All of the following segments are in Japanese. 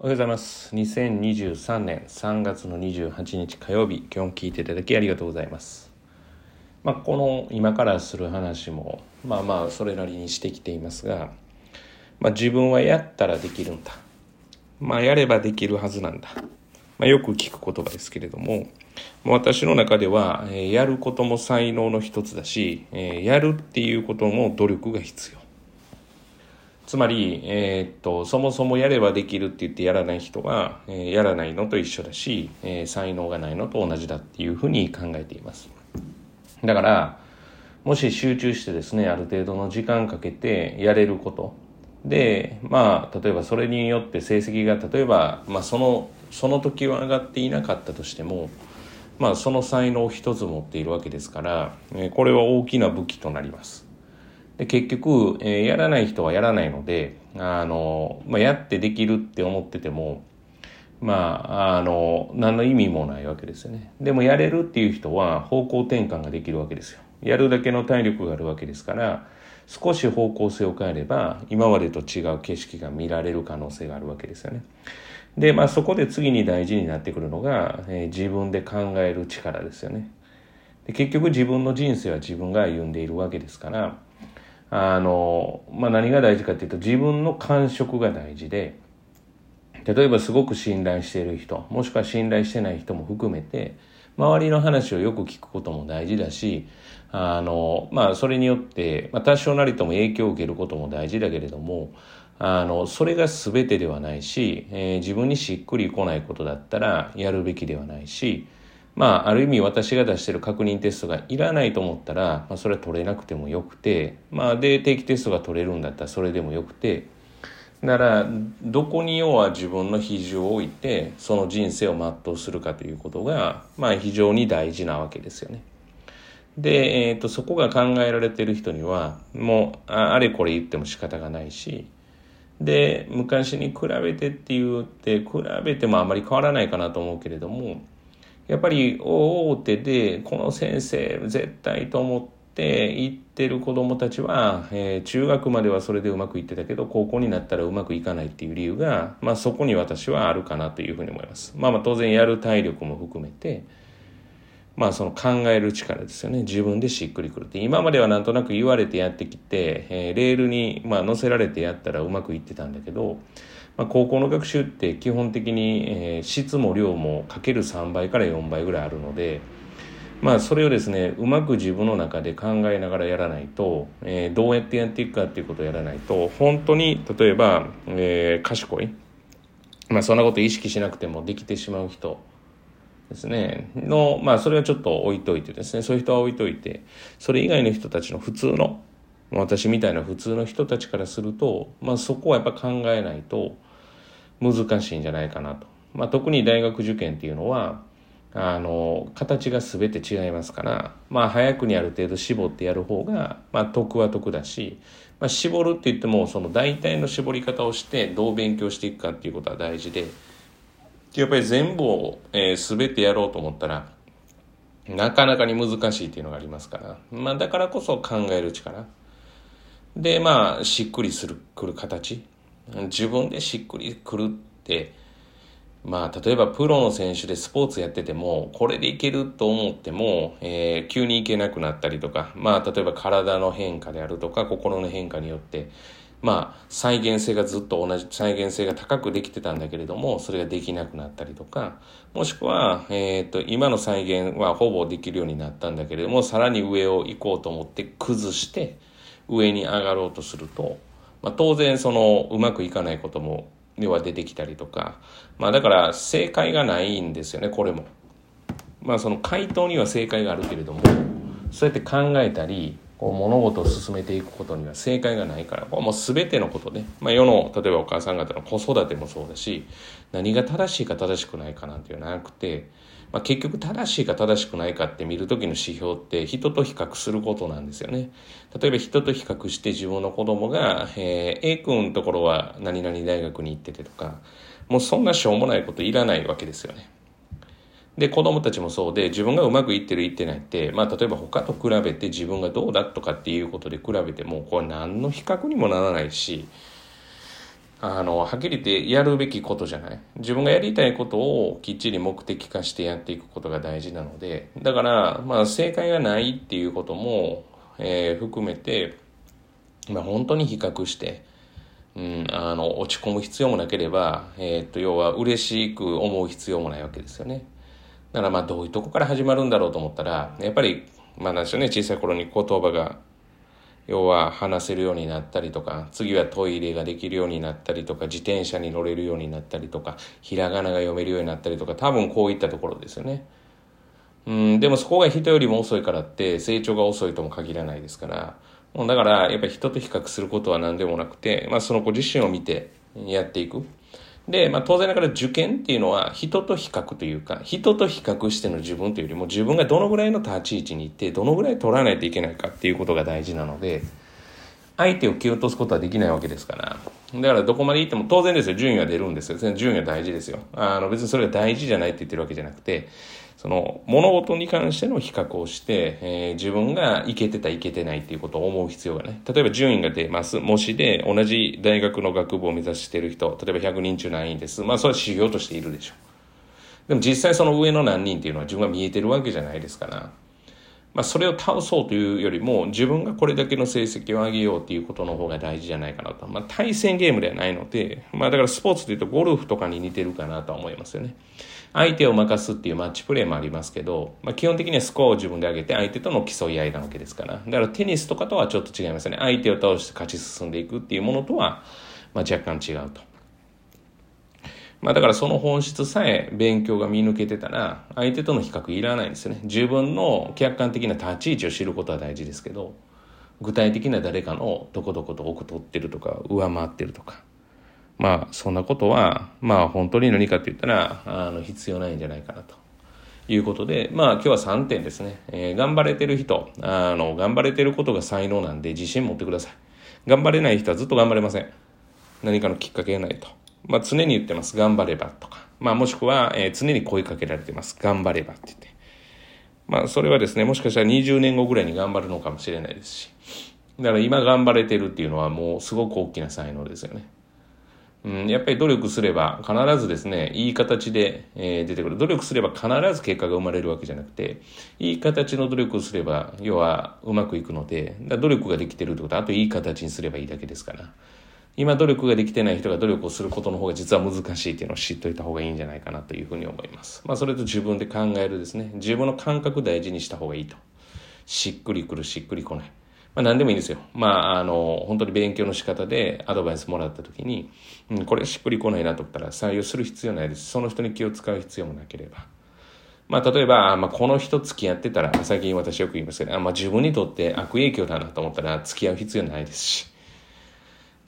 おはようございます。2023年3月の28日火曜日、今日も聞いていただきありがとうございます。まあ、この今からする話も、まあまあ、それなりにしてきていますが、まあ、自分はやったらできるんだ。まあ、やればできるはずなんだ。まあ、よく聞く言葉ですけれども、私の中では、えーやることも才能の一つだし、えーやるっていうことも努力が必要。つまり、えーっと、そもそもやればできるって言ってやらない人は、えーやらないのと一緒だし、えー才能がないのと同じだっていうふうに考えています。だから、もし集中してですね、ある程度の時間かけてやれること。で、まあ、例えばそれによって成績が、例えば、まあ、その、その時は上がっていなかったとしても、まあ、その才能を一つ持っているわけですから、えこれは大きな武器となります。で結局、えーやらない人はやらないので、あの、まあ、やってできるって思ってても、まあ、あの、何の意味もないわけですよね。でもやれるっていう人は方向転換ができるわけですよ。やるだけの体力があるわけですから、少し方向性を変えれば、今までと違う景色が見られる可能性があるわけですよね。で、まあそこで次に大事になってくるのが、えー自分で考える力ですよね。で結局自分の人生は自分が歩んでいるわけですから、あの、まあ、何が大事かっていうと自分の感触が大事で、例えばすごく信頼している人、もしくは信頼してない人も含めて、周りの話をよく聞くことも大事だし、あの、まあ、それによって、まあ、多少なりとも影響を受けることも大事だけれども、あの、それが全てではないし、えー自分にしっくりこないことだったらやるべきではないし、まあ、ある意味私が出してる確認テストがいらないと思ったら、まあ、それは取れなくてもよくて、まあ、で、定期テストが取れるんだったらそれでもよくて、だから、どこに要は自分の比重を置いて、その人生を全うするかということが、まあ非常に大事なわけですよね。で、えっ、と、そこが考えられている人には、もう、あれこれ言っても仕方がないし、で、昔に比べてって言って、比べてもあまり変わらないかなと思うけれども、やっぱり大手でこの先生絶対と思って行ってる子供たちは、えー中学まではそれでうまくいってたけど高校になったらうまくいかないっていう理由が、まあ、そこに私はあるかなというふうに思います。まあ、まあ当然やる体力も含めてまあその考える力ですよね自分でしっくりくるって今まではなんとなく言われてやってきて、えーレールにまあ乗せられてやったらうまくいってたんだけど、まあ、高校の学習って基本的に、えー質も量もかける3倍から4倍ぐらいあるのでまあそれをですねうまく自分の中で考えながらやらないと、えーどうやってやっていくかっていうことをやらないと本当に例えば、えー賢いまあそんなこと意識しなくてもできてしまう人ですね。の、まあそれはちょっと置いといてですね、そういう人は置いといて、それ以外の人たちの普通の、私みたいな普通の人たちからすると、まあそこはやっぱ考えないと難しいんじゃないかなと。まあ特に大学受験っていうのは、あの、形が全て違いますから、まあ早くにある程度絞ってやる方が、まあ得は得だし、まあ絞るって言っても、その大体の絞り方をしてどう勉強していくかっていうことは大事で、やっぱり全部を、えー全てやろうと思ったら、なかなかに難しいっていうのがありますから、まあだからこそ考える力。で、まあ、しっくりする、くる形。自分でしっくりくるって、まあ、例えばプロの選手でスポーツやってても、これでいけると思っても、えー急にいけなくなったりとか、まあ、例えば体の変化であるとか、心の変化によって、まあ、再現性がずっと同じ、再現性が高くできてたんだけれども、それができなくなったりとか、もしくは、えっ、と、今の再現はほぼできるようになったんだけれども、さらに上を行こうと思って崩して、上に上がろうとすると、まあ、当然そのうまくいかないことも要は出てきたりとか。まあだから正解がないんですよねこれも。まあその回答には正解があるけれどもそうやって考えたりこう物事を進めていくことには正解がないからこれもう全てのことね、まあ、世の例えばお母さん方の子育てもそうだし何が正しいか正しくないかなんていうのはなくて、まあ、結局正しいか正しくないかって見る時の指標って人と比較することなんですよね。例えば人と比較して自分の子供が、えー A 君のところは何々大学に行っててとかもうそんなしょうもないこといらないわけですよね。で、子供たちもそうで、自分がうまくいってるいってないって、まあ、例えば他と比べて自分がどうだとかっていうことで比べても、これ何の比較にもならないし、あの、はっきり言ってやるべきことじゃない？自分がやりたいことをきっちり目的化してやっていくことが大事なので、だから、まあ、正解がないっていうことも、えー、含めて、まあ、本当に比較して、うん、あの、落ち込む必要もなければ、えー、っと、要は嬉しく思う必要もないわけですよね。だからまあ、どういうとこから始まるんだろうと思ったら、やっぱり、まあなんでしょうね、小さい頃に言葉が要は話せるようになったりとか次はトイレができるようになったりとか自転車に乗れるようになったりとかひらがなが読めるようになったりとか多分こういったところですよね。うん、でもそこが人よりも遅いからって成長が遅いとも限らないですから、だからやっぱり人と比較することは何でもなくて、まあその子自身を見てやっていく。で、まあ当然ながら受験っていうのは人と比較というか、人と比較しての自分というよりも自分がどのぐらいの立ち位置にいて、どのぐらい取らないといけないかっていうことが大事なので、相手を蹴落とすことはできないわけですから。だからどこまで行っても当然ですよ、順位は出るんですよ。順位は大事ですよ。あの別にそれが大事じゃないって言ってるわけじゃなくて、その物事に関しての比較をして、えー、自分がいけてたいけてないっていうことを思う必要がね。例えば順位が出ます。模試で同じ大学の学部を目指している人、例えば100人中何位です。まあそれは修行としているでしょう。でも実際その上の何人っていうのは自分が見えてるわけじゃないですから。まあ、それを倒そうというよりも自分がこれだけの成績を上げようっていうことの方が大事じゃないかなと。まあ、対戦ゲームではないので、まあ、だからスポーツでいうとゴルフとかに似てるかなとは思いますよね。相手を任すっていうマッチプレーもありますけど、まあ、基本的にはスコアを自分で上げて相手との競い合いなわけですから。だからテニスとかとはちょっと違いますよね。相手を倒して勝ち進んでいくっていうものとは、まあ、若干違うと。まあだからその本質さえ勉強が見抜けてたら、相手との比較いらないんですよね。自分の客観的な立ち位置を知ることは大事ですけど、具体的な誰かのどこどこと奥取ってるとか、上回ってるとか。まあそんなことは、まあ本当に何かって言ったら、あの必要ないんじゃないかなと。いうことで、まあ今日は3点ですね。えー、頑張れてる人、あの、頑張れてることが才能なんで自信持ってください。頑張れない人はずっと頑張れません。何かのきっかけがないと。まあ、常に言ってます。頑張ればとか。まあ、もしくは、えー、常に声かけられてます。頑張ればって言って。まあ、それはですね、もしかしたら20年後ぐらいに頑張るのかもしれないですし。だから今頑張れてるっていうのはもうすごく大きな才能ですよね。うん、やっぱり努力すれば必ずですね、いい形で、えー、出てくる。努力すれば必ず結果が生まれるわけじゃなくて、いい形の努力をすれば、要はうまくいくので、努力ができてるってことは、あといい形にすればいいだけですから。今努力ができてない人が努力をすることの方が実は難しいっていうのを知っておいた方がいいんじゃないかなというふうに思います。まあそれと自分で考えるですね、自分の感覚大事にした方がいいと。しっくりくる、しっくりこない。まあ何でもいいんですよ。まああの、本当に勉強の仕方でアドバイスもらった時に、うん、これしっくりこないなと思ったら採用する必要ないです。その人に気を使う必要もなければ。まあ例えば、まあこの人付き合ってたら、最近私よく言いますけど、まあ自分にとって悪影響だなと思ったら付き合う必要ないですし。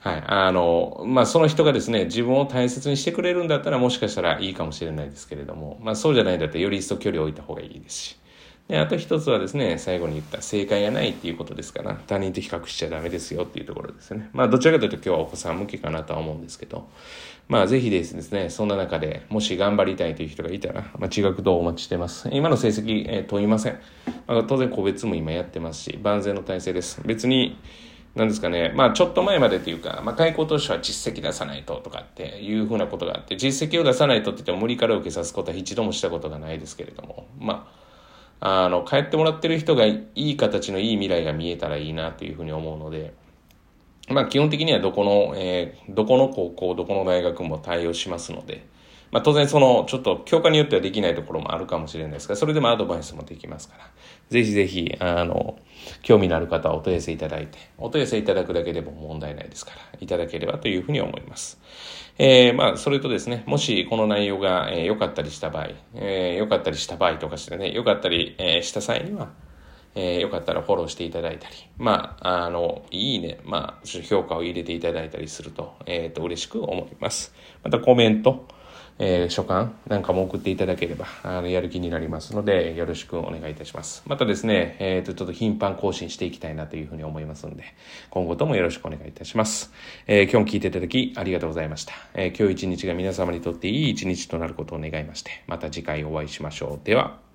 はい。あの、まあ、その人がですね、自分を大切にしてくれるんだったらもしかしたらいいかもしれないですけれども、まあ、そうじゃないんだったらより一層距離を置いた方がいいですし。で、あと一つはですね、最後に言った正解がないっていうことですから、他人と比較しちゃダメですよっていうところですね。まあ、どちらかというと今日はお子さん向けかなとは思うんですけど、まあ、ぜひですね、そんな中でもし頑張りたいという人がいたら、まあ、地学堂お待ちしてます。今の成績、えー、問いません。まあ、当然個別も今やってますし、万全の体制です。別に、なんですかね、まあちょっと前までというか、まあ開校当初は実績出さないととかっていうふうなことがあって、実績を出さないとって言っても無理から受けさすことは一度もしたことがないですけれども、まあ、あの、帰ってもらってる人がいい形のいい未来が見えたらいいなというふうに思うので、まあ基本的にはどこの、えー、どこの高校、どこの大学も対応しますので、まあ当然その、ちょっと教科によってはできないところもあるかもしれないですが、それでもアドバイスもできますから、ぜひぜひ、あの、興味のある方はお問い合わせいただいて、お問い合わせいただくだけでも問題ないですから、いただければというふうに思います。えー、まあ、それとですね、もしこの内容が良、えー、かったりした場合、えー、良かったりした場合とかしてね、良かったり、えー、した際には、えー、よかったらフォローしていただいたり、まあ、あの、いいね、まあ、評価を入れていただいたりすると、えっ、ー、と、嬉しく思います。またコメント、えー、書簡なんかも送っていただければ、あの、やる気になりますので、よろしくお願いいたします。またですね、えっ、ー、と、ちょっと頻繁更新していきたいなというふうに思いますので、今後ともよろしくお願いいたします。えー、今日も聞いていただきありがとうございました。え今日一日が皆様にとっていい一日となることを願いまして、また次回お会いしましょう。では、